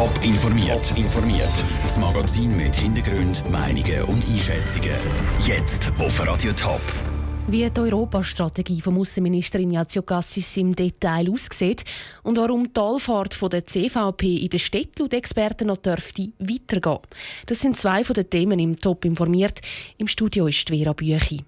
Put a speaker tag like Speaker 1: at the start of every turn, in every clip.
Speaker 1: Top informiert. informiert. Das Magazin mit Hintergrund, Meinungen und Einschätzungen. Jetzt auf Radio Top.
Speaker 2: Wie die Europastrategie vom Außenminister Ignazio Cassis im Detail aussieht und warum die Talfahrt von der CVP in der Stadt laut Experten noch dürfte weitergehen. Das sind zwei von den Themen im Top informiert. Im Studio ist Vera Büchi.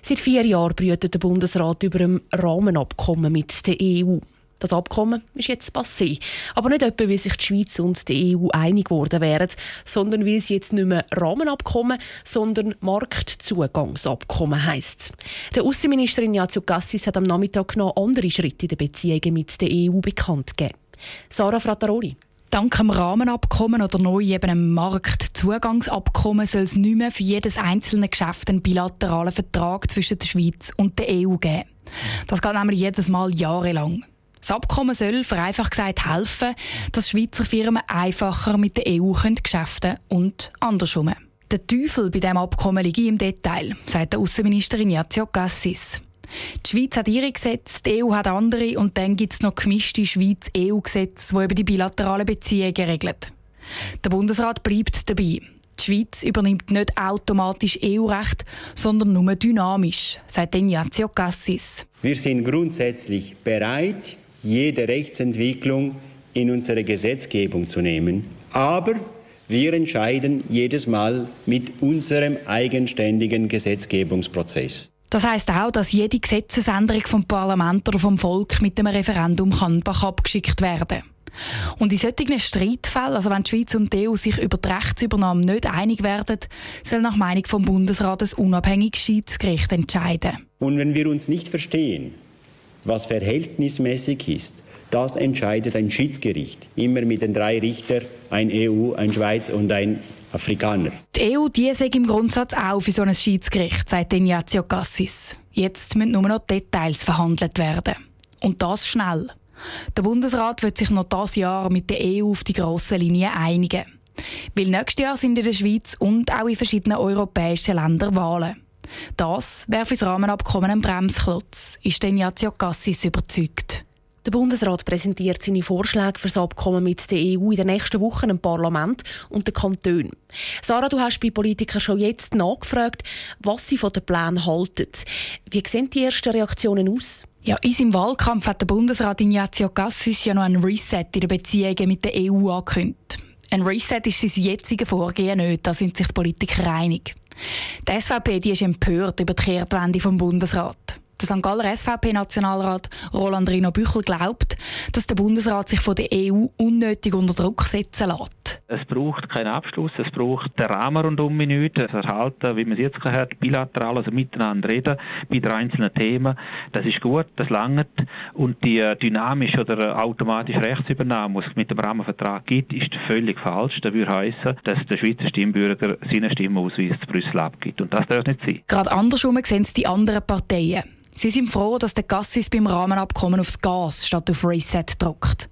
Speaker 2: Seit vier Jahren brütet der Bundesrat über ein Rahmenabkommen mit der EU. Das Abkommen ist jetzt passé. Aber nicht etwa, weil sich die Schweiz und die EU einig geworden wären, sondern weil es jetzt nicht mehr Rahmenabkommen, sondern Marktzugangsabkommen heisst. Der Außenminister Ignazio Cassis hat am Nachmittag noch andere Schritte in den Beziehungen mit der EU bekannt gegeben. Sarah Frattaroli.
Speaker 3: Dank dem Rahmenabkommen oder neu eben einem Marktzugangsabkommen soll es nicht mehr für jedes einzelne Geschäft einen bilateralen Vertrag zwischen der Schweiz und der EU geben. Das geht nämlich jedes Mal jahrelang. Das Abkommen soll, vereinfacht gesagt, helfen, dass Schweizer Firmen einfacher mit der EU geschäften können und andersrum. Der Teufel bei diesem Abkommen liegt im Detail, sagt der Außenminister Ignazio Cassis. Die Schweiz hat ihre Gesetze, die EU hat andere und dann gibt es noch gemischte Schweiz-EU-Gesetze, die über die bilateralen Beziehungen regeln. Der Bundesrat bleibt dabei. Die Schweiz übernimmt nicht automatisch EU-Recht, sondern nur dynamisch, sagt Ignazio Cassis.
Speaker 4: Wir sind grundsätzlich bereit, jede Rechtsentwicklung in unsere Gesetzgebung zu nehmen. Aber wir entscheiden jedes Mal mit unserem eigenständigen Gesetzgebungsprozess.
Speaker 3: Das heißt auch, dass jede Gesetzesänderung vom Parlament oder vom Volk mit dem Referendum kann abgeschickt werden. Und in solchen Streitfällen, also wenn die Schweiz und die EU sich über die Rechtsübernahme nicht einig werden, soll nach Meinung vom Bundesrat ein unabhängiges Schiedsgericht entscheiden.
Speaker 4: Und wenn wir uns nicht verstehen, was verhältnismäßig ist, das entscheidet ein Schiedsgericht. Immer mit den drei Richtern, ein EU, ein Schweiz und ein Afrikaner.
Speaker 3: Die EU die sagt im Grundsatz auch für so ein Schiedsgericht, sagt Ignazio Cassis. Jetzt müssen nur noch Details verhandelt werden. Und das schnell. Der Bundesrat wird sich noch das Jahr mit der EU auf die grossen Linien einigen. Weil nächstes Jahr sind in der Schweiz und auch in verschiedenen europäischen Ländern Wahlen. Das wäre für das Rahmenabkommen ein Bremsklotz, ist Ignazio Cassis überzeugt.
Speaker 2: Der Bundesrat präsentiert seine Vorschläge für das Abkommen mit der EU in den nächsten Wochen im Parlament und den Kantonen. Sarah, du hast bei Politikern schon jetzt nachgefragt, was sie von den Plänen halten. Wie sehen die ersten Reaktionen aus?
Speaker 3: Ja, in seinem Wahlkampf hat der Bundesrat Ignazio Cassis ja noch ein Reset in den Beziehungen mit der EU angekündigt. Ein Reset ist sein jetziges Vorgehen nicht, da sind sich Politiker einig. Die SVP die ist empört über die Kehrtwende vom Bundesrat. Der St. Galler SVP-Nationalrat Roland Rino Büchel glaubt, dass der Bundesrat sich von der EU unnötig unter Druck setzen lässt.
Speaker 5: Es braucht keinen Abschluss, es braucht den Rahmen rundum Minuten, das Erhalten, wie man es jetzt gehört, bilateral, also miteinander reden bei den einzelnen Themen. Das ist gut, das langt. Und die äh, dynamische oder automatische Rechtsübernahme, die es mit dem Rahmenvertrag gibt, ist völlig falsch. Das würde heißen, dass der Schweizer Stimmbürger seine Stimmausweis zu Brüssel abgibt. Und das darf nicht sein.
Speaker 3: Gerade andersrum sehen es die anderen Parteien. Sie sind froh, dass der Gassis beim Rahmenabkommen aufs Gas statt auf Reset drückt.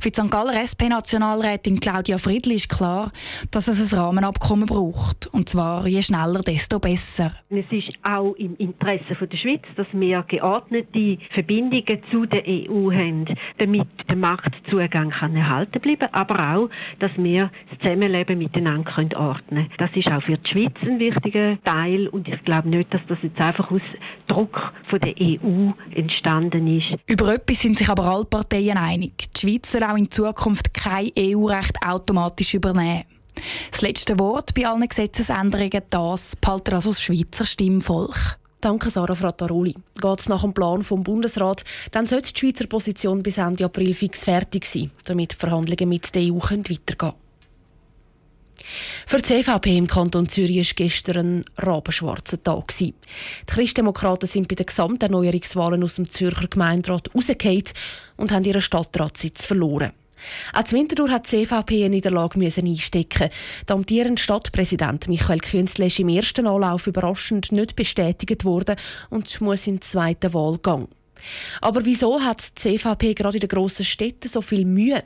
Speaker 3: Für die St. Galler SP-Nationalrätin Claudia Friedli ist klar, dass es ein Rahmenabkommen braucht. Und zwar je schneller, desto besser.
Speaker 6: Es ist auch im Interesse der Schweiz, dass wir geordnete Verbindungen zu der EU haben, damit der Marktzugang kann erhalten bleiben aber auch, dass wir das Zusammenleben miteinander können ordnen können. Das ist auch für die Schweiz ein wichtiger Teil und ich glaube nicht, dass das jetzt einfach aus Druck von der EU entstanden ist.
Speaker 3: Über etwas sind sich aber alle Parteien einig. Die Schweiz Schweiz soll auch in Zukunft kein EU-Recht automatisch übernehmen. Das letzte Wort bei allen Gesetzesänderungen, das behalten also das Schweizer Stimmvolk.
Speaker 2: Danke, Sarah Frattaroli. Geht es nach dem Plan vom Bundesrat, dann sollte die Schweizer Position bis Ende April fix fertig sein, damit die Verhandlungen mit der EU weitergehen können. Für die CVP im Kanton Zürich war gestern ein rabenschwarzer Tag. Die Christdemokraten sind bei den Gesamterneuerungswahlen aus dem Zürcher Gemeinderat rausgefallen und haben ihren Stadtratssitz verloren. Auch zu Winterthur hat die CVP eine Niederlage einstecken. Der amtierende Stadtpräsident Michael Künzle ist im ersten Anlauf überraschend nicht bestätigt worden und muss in den zweiten Wahlgang. Aber wieso hat die CVP gerade in den grossen Städten so viel Mühe?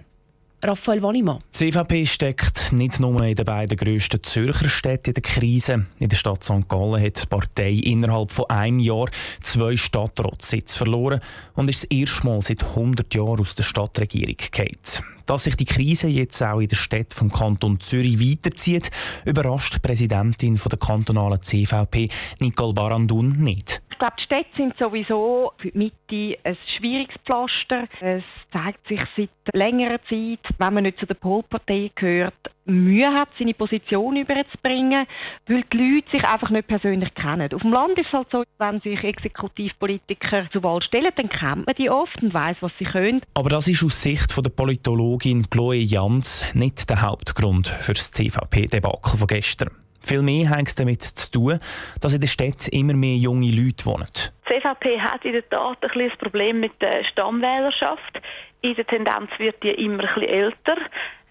Speaker 2: Raphael Wallimann.
Speaker 7: Die CVP steckt nicht nur in den beiden grössten Zürcher Städten in der Krise. In der Stadt St. Gallen hat die Partei innerhalb von einem Jahr zwei Stadtratssitze verloren und ist das erste Mal seit 100 Jahren aus der Stadtregierung gefallen. Dass sich die Krise jetzt auch in der Stadt vom Kanton Zürich weiterzieht, überrascht die Präsidentin der kantonalen CVP, Nicole Barandun, nicht.
Speaker 8: Ich glaube, die Städte sind sowieso für die Mitte ein schwieriges Pflaster. Es zeigt sich seit längerer Zeit, wenn man nicht zu der Polpartei gehört, Mühe hat, seine Position überzubringen, weil die Leute sich einfach nicht persönlich kennen. Auf dem Land ist es halt so, wenn sich Exekutivpolitiker zur Wahl stellen, dann kennt man die oft und weiß, was sie können.
Speaker 7: Aber das ist aus Sicht der Politologin Chloe Jans nicht der Hauptgrund für das CVP-Debakel von gestern. Vielmehr hat es damit zu tun, dass in der Stadt immer mehr junge Leute wohnen.
Speaker 9: Die CVP hat in der Tat ein, ein Problem mit der Stammwählerschaft. In der Tendenz wird die immer ein bisschen älter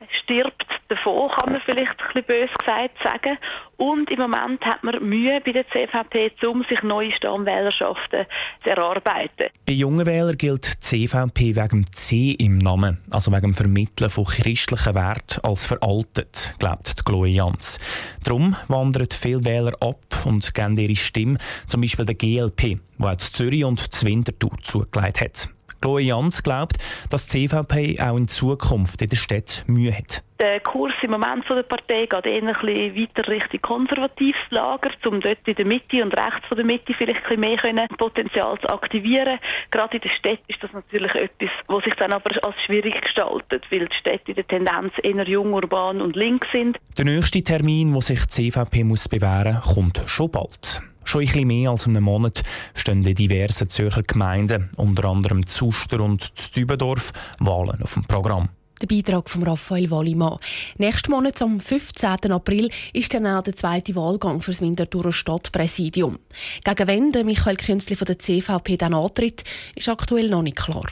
Speaker 9: stirbt davon, kann man vielleicht ein bisschen bös gesagt sagen. Und im Moment hat man Mühe bei der CVP, um sich neue Stammwählerschaften zu erarbeiten.
Speaker 7: Bei jungen Wählern gilt die CVP wegen C im Namen, also wegen dem Vermitteln von christlichen Werten als veraltet, glaubt Chloe Jans. Darum wandern viele Wähler ab und geben ihre Stimme, zum Beispiel der GLP, wo auch Zürich und Winterthur zugelegt hat. Chloe Jans glaubt, dass die CVP auch in Zukunft in der Stadt Mühe hat.
Speaker 9: Der Kurs im Moment von der Partei geht eher ein bisschen weiter Richtung konservatives Lager, um dort in der Mitte und rechts von der Mitte vielleicht ein bisschen mehr Potenzial zu aktivieren. Gerade in der Stadt ist das natürlich etwas, was sich dann aber als schwierig gestaltet, weil die Städte in der Tendenz eher jung, urban und links sind.
Speaker 7: Der nächste Termin, wo sich die CVP muss bewähren muss, kommt schon bald. Schon ein bisschen mehr als einen Monat stehen in diversen Zürcher Gemeinden, unter anderem Zuster und Dübendorf, Wahlen auf dem Programm.
Speaker 2: Der Beitrag von Raphael Wallimann. Nächsten Monat, am 15. April, ist dann auch der zweite Wahlgang für das Winterthurer Stadtpräsidium. Gegen wen der Michael Künzli von der CVP dann antritt, ist aktuell noch nicht klar.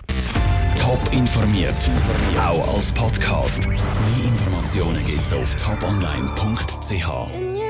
Speaker 1: Top informiert, auch als Podcast. Mehr Informationen gibt es auf toponline.ch.